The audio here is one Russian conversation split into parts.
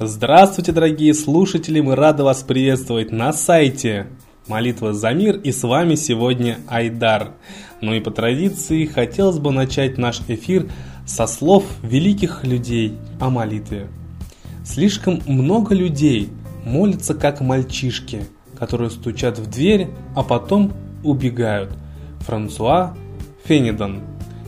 Здравствуйте, дорогие слушатели! Мы рады вас приветствовать на сайте Молитва за мир и с вами сегодня Айдар. Ну и по традиции хотелось бы начать наш эфир со слов великих людей о молитве. Слишком много людей молятся как мальчишки, которые стучат в дверь, а потом убегают. Франсуа Фенедон.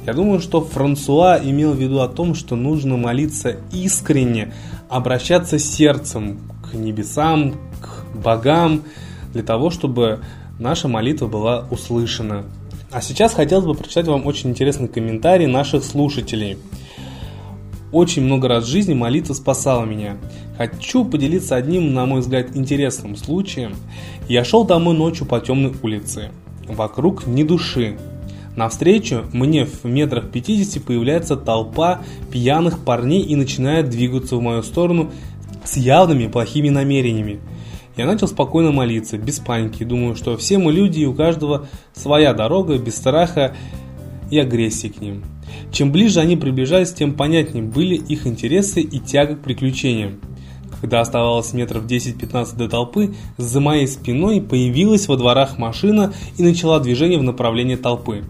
Я думаю, что Франсуа имел в виду о том, что нужно молиться искренне, обращаться сердцем к небесам, к богам, для того, чтобы наша молитва была услышана. А сейчас хотелось бы прочитать вам очень интересный комментарий наших слушателей. Очень много раз в жизни молитва спасала меня. Хочу поделиться одним, на мой взгляд, интересным случаем. Я шел домой ночью по темной улице. Вокруг ни души. Навстречу мне в метрах 50 появляется толпа пьяных парней и начинает двигаться в мою сторону с явными плохими намерениями. Я начал спокойно молиться, без паники. Думаю, что все мы люди и у каждого своя дорога, без страха и агрессии к ним. Чем ближе они приближались, тем понятнее были их интересы и тяга к приключениям. Когда оставалось метров 10-15 до толпы, за моей спиной появилась во дворах машина и начала движение в направлении толпы.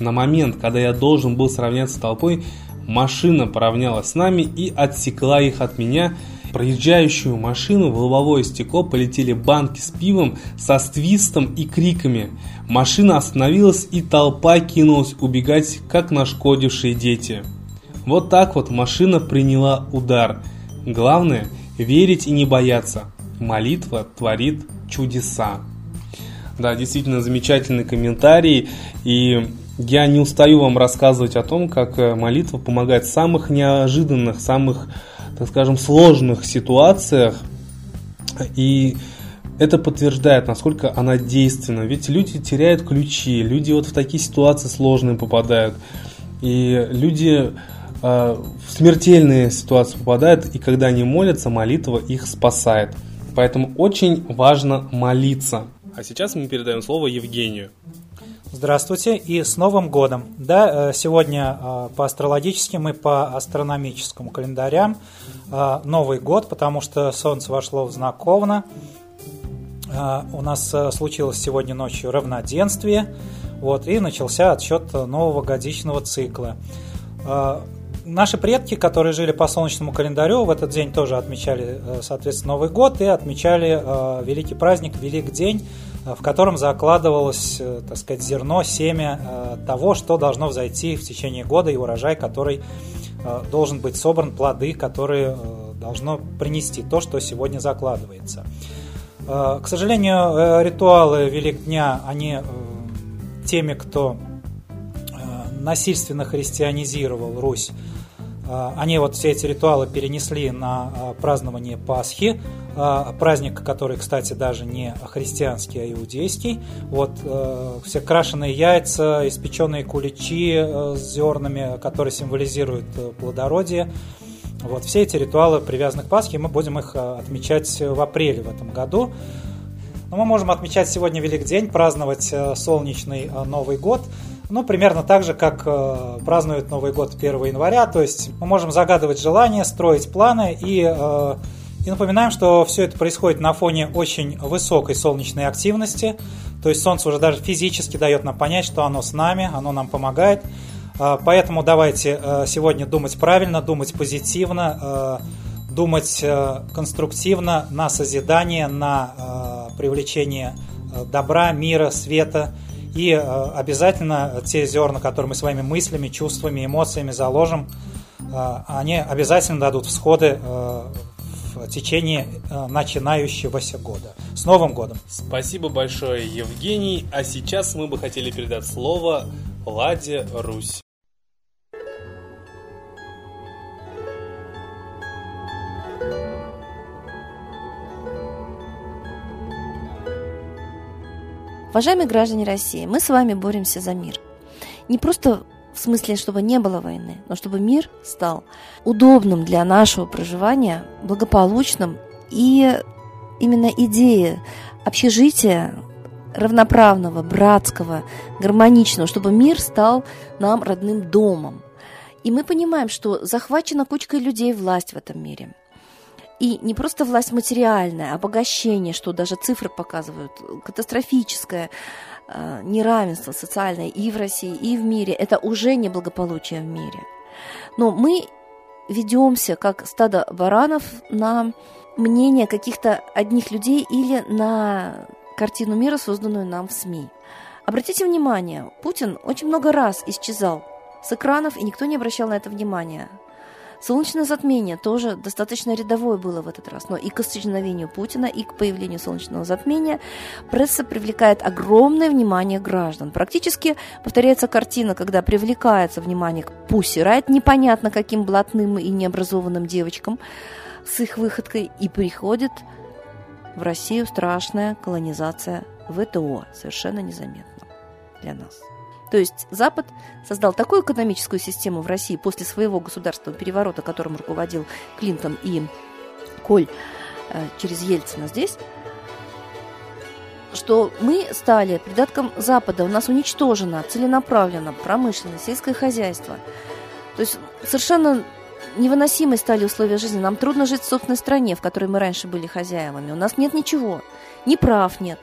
На момент, когда я должен был сравняться с толпой, машина поравнялась с нами и отсекла их от меня, проезжающую машину в лобовое стекло полетели банки с пивом со свистом и криками. Машина остановилась и толпа кинулась убегать, как нашкодившие дети. Вот так вот машина приняла удар. Главное – верить и не бояться. Молитва творит чудеса. Да, действительно замечательный комментарий. И я не устаю вам рассказывать о том, как э, молитва помогает в самых неожиданных, самых так скажем, сложных ситуациях. И это подтверждает, насколько она действенна. Ведь люди теряют ключи, люди вот в такие ситуации сложные попадают. И люди в смертельные ситуации попадают, и когда они молятся, молитва их спасает. Поэтому очень важно молиться. А сейчас мы передаем слово Евгению. Здравствуйте и с Новым годом! Да, э, сегодня э, по астрологическим и по астрономическому календарям э, Новый год, потому что Солнце вошло в знак Овна. У нас случилось сегодня ночью равноденствие, вот, и начался отсчет нового годичного цикла. Наши предки, которые жили по солнечному календарю, в этот день тоже отмечали, соответственно, Новый год и отмечали великий праздник, Велик день, в котором закладывалось, э, так сказать, зерно, семя э, того, что должно взойти в течение года и урожай, который э, должен быть собран, плоды, которые должно принести то, что сегодня закладывается. К сожалению, ритуалы Великдня, они теми, кто насильственно христианизировал Русь, а, они вот все эти ритуалы перенесли на а, празднование Пасхи, а, праздник, который, кстати, даже не христианский, а иудейский. Вот э, все крашеные яйца, испеченные куличи э, с зернами, которые символизируют э, плодородие. Вот все эти ритуалы привязаны к Пасхе, мы будем их отмечать в апреле в этом году. Но мы можем отмечать сегодня Великий день, праздновать солнечный Новый год – ну, примерно так же, как э, празднуют Новый год 1 января. То есть мы можем загадывать желания, строить планы и, э, и напоминаем, что все это происходит на фоне очень высокой солнечной активности. То есть Солнце уже даже физически дает нам понять, что оно с нами, оно нам помогает. Э, поэтому давайте э, сегодня думать правильно, думать позитивно, э, думать конструктивно на созидание, на привлечение добра, мира, света – и э, обязательно те зерна, которые мы своими мыслями, чувствами, эмоциями заложим, э, они обязательно дадут всходы э, в течение начинающегося года. С Новым годом! Спасибо большое, Евгений. А сейчас мы бы хотели передать слово Ладе Русь. Уважаемые граждане России, мы с вами боремся за мир. Не просто в смысле, чтобы не было войны, но чтобы мир стал удобным для нашего проживания, благополучным. И именно идея общежития равноправного, братского, гармоничного, чтобы мир стал нам родным домом. И мы понимаем, что захвачена кучкой людей власть в этом мире. И не просто власть материальная, а обогащение, что даже цифры показывают, катастрофическое э, неравенство социальное и в России, и в мире. Это уже неблагополучие в мире. Но мы ведемся, как стадо баранов, на мнение каких-то одних людей или на картину мира, созданную нам в СМИ. Обратите внимание, Путин очень много раз исчезал с экранов, и никто не обращал на это внимания. Солнечное затмение тоже достаточно рядовое было в этот раз, но и к исчезновению Путина, и к появлению солнечного затмения пресса привлекает огромное внимание граждан. Практически повторяется картина, когда привлекается внимание к Пусси Райт, непонятно каким блатным и необразованным девочкам с их выходкой, и приходит в Россию страшная колонизация ВТО, совершенно незаметно для нас. То есть Запад создал такую экономическую систему в России после своего государственного переворота, которым руководил Клинтон и Коль э, через Ельцина здесь, что мы стали придатком Запада, у нас уничтожено целенаправленно промышленное, сельское хозяйство. То есть совершенно невыносимы стали условия жизни. Нам трудно жить в собственной стране, в которой мы раньше были хозяевами. У нас нет ничего, ни прав нет,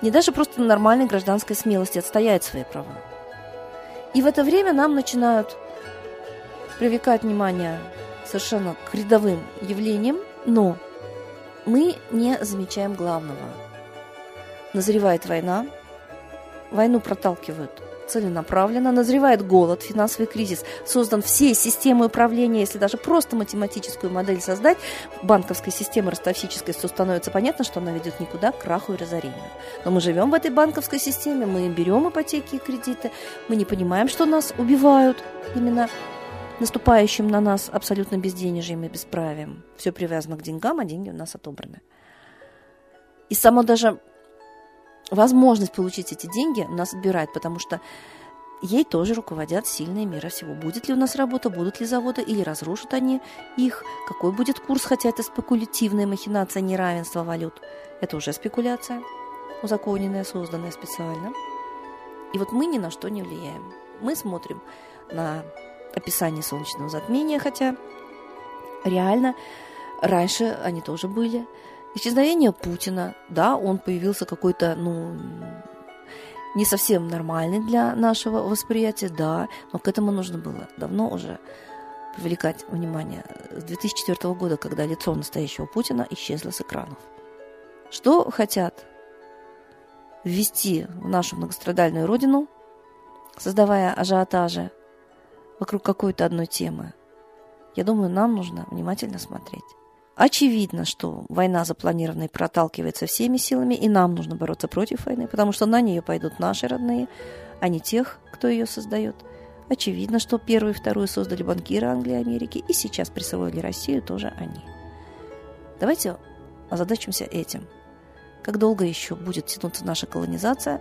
ни даже просто нормальной гражданской смелости отстоять свои права. И в это время нам начинают привлекать внимание совершенно к рядовым явлениям, но мы не замечаем главного. Назревает война, войну проталкивают целенаправленно, назревает голод, финансовый кризис, создан всей системой управления, если даже просто математическую модель создать, банковской системы ростовсической, то становится понятно, что она ведет никуда, к краху и разорению. Но мы живем в этой банковской системе, мы берем ипотеки и кредиты, мы не понимаем, что нас убивают именно наступающим на нас абсолютно безденежьем и бесправием. Все привязано к деньгам, а деньги у нас отобраны. И само даже возможность получить эти деньги нас отбирает, потому что ей тоже руководят сильные мира всего. Будет ли у нас работа, будут ли заводы, или разрушат они их, какой будет курс, хотя это спекулятивная махинация неравенства валют. Это уже спекуляция, узаконенная, созданная специально. И вот мы ни на что не влияем. Мы смотрим на описание солнечного затмения, хотя реально раньше они тоже были – Исчезновение Путина, да, он появился какой-то, ну, не совсем нормальный для нашего восприятия, да, но к этому нужно было давно уже привлекать внимание. С 2004 года, когда лицо настоящего Путина исчезло с экранов. Что хотят ввести в нашу многострадальную родину, создавая ажиотажи вокруг какой-то одной темы, я думаю, нам нужно внимательно смотреть. Очевидно, что война запланированная проталкивается всеми силами, и нам нужно бороться против войны, потому что на нее пойдут наши родные, а не тех, кто ее создает. Очевидно, что первую и вторую создали банкиры Англии и Америки, и сейчас присвоили Россию тоже они. Давайте озадачимся этим. Как долго еще будет тянуться наша колонизация,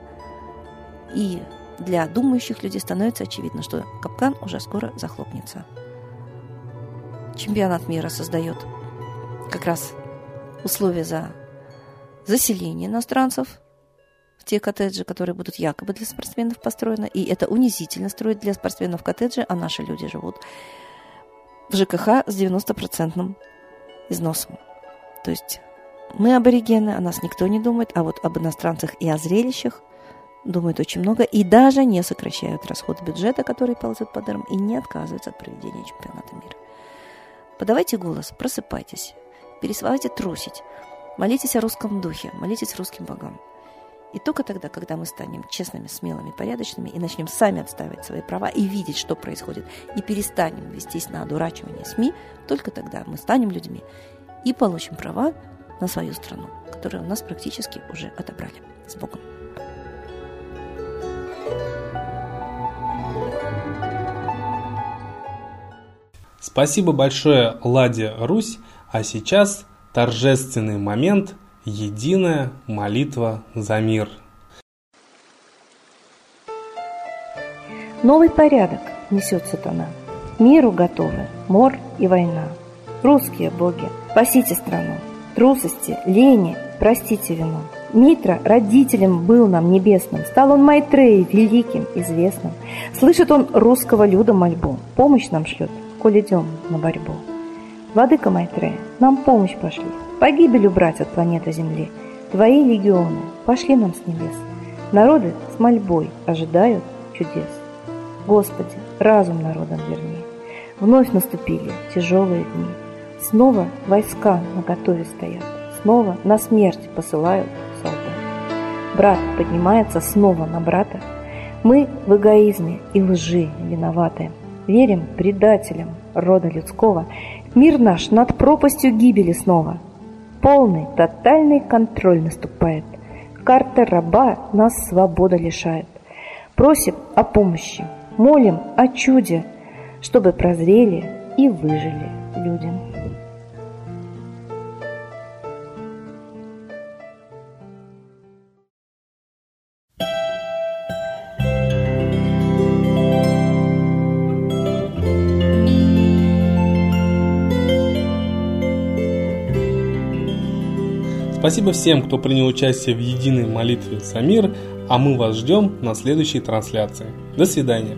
и для думающих людей становится очевидно, что капкан уже скоро захлопнется. Чемпионат мира создает как раз условия за заселение иностранцев в те коттеджи, которые будут якобы для спортсменов построены. И это унизительно строить для спортсменов коттеджи, а наши люди живут в ЖКХ с 90% износом. То есть мы аборигены, о нас никто не думает, а вот об иностранцах и о зрелищах думают очень много и даже не сокращают расход бюджета, который ползет по дырам, и не отказываются от проведения чемпионата мира. Подавайте голос, просыпайтесь. Переставайте трусить. Молитесь о русском духе, молитесь русским богам. И только тогда, когда мы станем честными, смелыми, порядочными и начнем сами отстаивать свои права и видеть, что происходит, и перестанем вестись на одурачивание СМИ, только тогда мы станем людьми и получим права на свою страну, которую у нас практически уже отобрали. С Богом! Спасибо большое, Ладе Русь. А сейчас торжественный момент – единая молитва за мир. Новый порядок несет сатана. Миру готовы мор и война. Русские боги, спасите страну. Трусости, лени, простите вину. Митра родителем был нам небесным, Стал он Майтреей великим, известным. Слышит он русского люда мольбу, Помощь нам шлет, коль идем на борьбу. Владыка Майтрея, нам помощь пошли, Погибель убрать от планеты Земли. Твои легионы пошли нам с небес. Народы с мольбой ожидают чудес. Господи, разум народам верни. Вновь наступили тяжелые дни. Снова войска на готове стоят. Снова на смерть посылают солдат. Брат поднимается снова на брата. Мы в эгоизме и лжи виноваты. Верим предателям рода людского. Мир наш над пропастью гибели снова. Полный, тотальный контроль наступает. Карта раба нас свобода лишает. Просим о помощи, молим о чуде, чтобы прозрели и выжили людям. Спасибо всем, кто принял участие в единой молитве за мир, а мы вас ждем на следующей трансляции. До свидания.